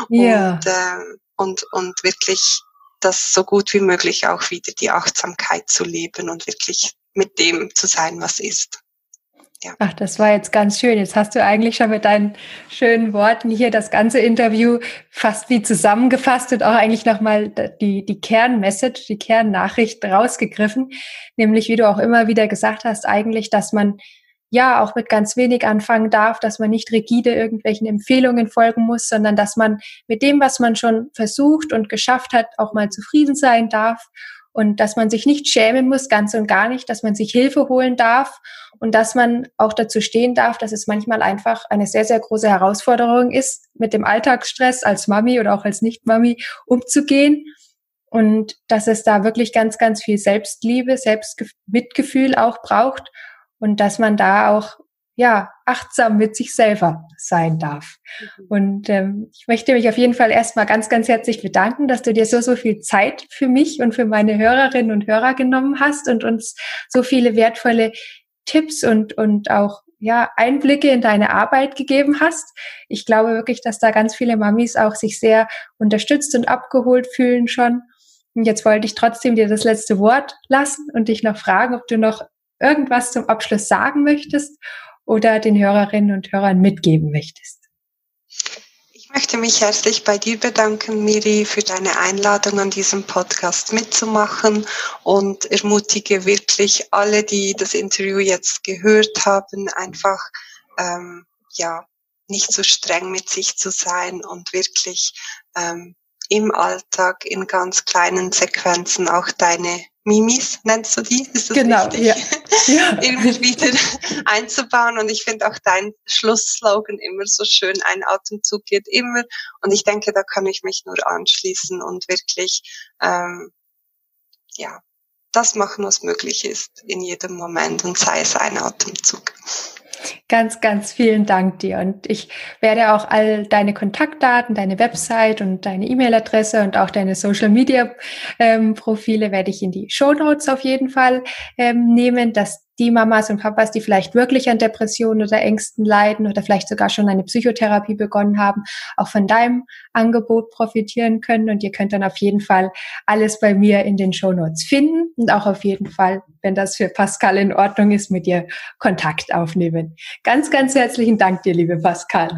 Ja. Und, ähm, und, und wirklich das so gut wie möglich auch wieder die Achtsamkeit zu leben und wirklich mit dem zu sein, was ist. Ja. Ach, das war jetzt ganz schön. Jetzt hast du eigentlich schon mit deinen schönen Worten hier das ganze Interview fast wie zusammengefasst und auch eigentlich nochmal die, die Kernmessage, die Kernnachricht rausgegriffen. Nämlich, wie du auch immer wieder gesagt hast, eigentlich, dass man ja auch mit ganz wenig anfangen darf, dass man nicht rigide irgendwelchen Empfehlungen folgen muss, sondern dass man mit dem, was man schon versucht und geschafft hat, auch mal zufrieden sein darf und dass man sich nicht schämen muss, ganz und gar nicht, dass man sich Hilfe holen darf und dass man auch dazu stehen darf, dass es manchmal einfach eine sehr, sehr große Herausforderung ist, mit dem Alltagsstress als Mami oder auch als Nicht-Mami umzugehen und dass es da wirklich ganz, ganz viel Selbstliebe, Selbstmitgefühl auch braucht und dass man da auch ja achtsam mit sich selber sein darf. Mhm. Und ähm, ich möchte mich auf jeden Fall erstmal ganz, ganz herzlich bedanken, dass du dir so, so viel Zeit für mich und für meine Hörerinnen und Hörer genommen hast und uns so viele wertvolle Tipps und, und auch ja, Einblicke in deine Arbeit gegeben hast. Ich glaube wirklich, dass da ganz viele Mamis auch sich sehr unterstützt und abgeholt fühlen schon. Und jetzt wollte ich trotzdem dir das letzte Wort lassen und dich noch fragen, ob du noch irgendwas zum Abschluss sagen möchtest oder den Hörerinnen und Hörern mitgeben möchtest. Ich möchte mich herzlich bei dir bedanken, Miri, für deine Einladung an diesem Podcast mitzumachen und ermutige wirklich alle, die das Interview jetzt gehört haben, einfach ähm, ja nicht so streng mit sich zu sein und wirklich ähm, im Alltag in ganz kleinen Sequenzen auch deine Mimis, nennst du die? Ist das genau, richtig? Ja. <laughs> ja. Irgendwie wieder einzubauen. Und ich finde auch dein Schlussslogan immer so schön, ein Atemzug geht immer. Und ich denke, da kann ich mich nur anschließen und wirklich, ähm, ja, das machen, was möglich ist in jedem Moment und sei es ein Atemzug. Ganz, ganz vielen Dank dir. Und ich werde auch all deine Kontaktdaten, deine Website und deine E-Mail-Adresse und auch deine Social-Media-Profile ähm, werde ich in die Show Notes auf jeden Fall ähm, nehmen, dass die Mamas und Papas, die vielleicht wirklich an Depressionen oder Ängsten leiden oder vielleicht sogar schon eine Psychotherapie begonnen haben, auch von deinem Angebot profitieren können. Und ihr könnt dann auf jeden Fall alles bei mir in den Show Notes finden und auch auf jeden Fall, wenn das für Pascal in Ordnung ist, mit dir Kontakt aufnehmen. Ganz, ganz herzlichen Dank dir, liebe Pascal.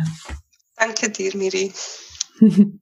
Danke dir, Miri. <laughs>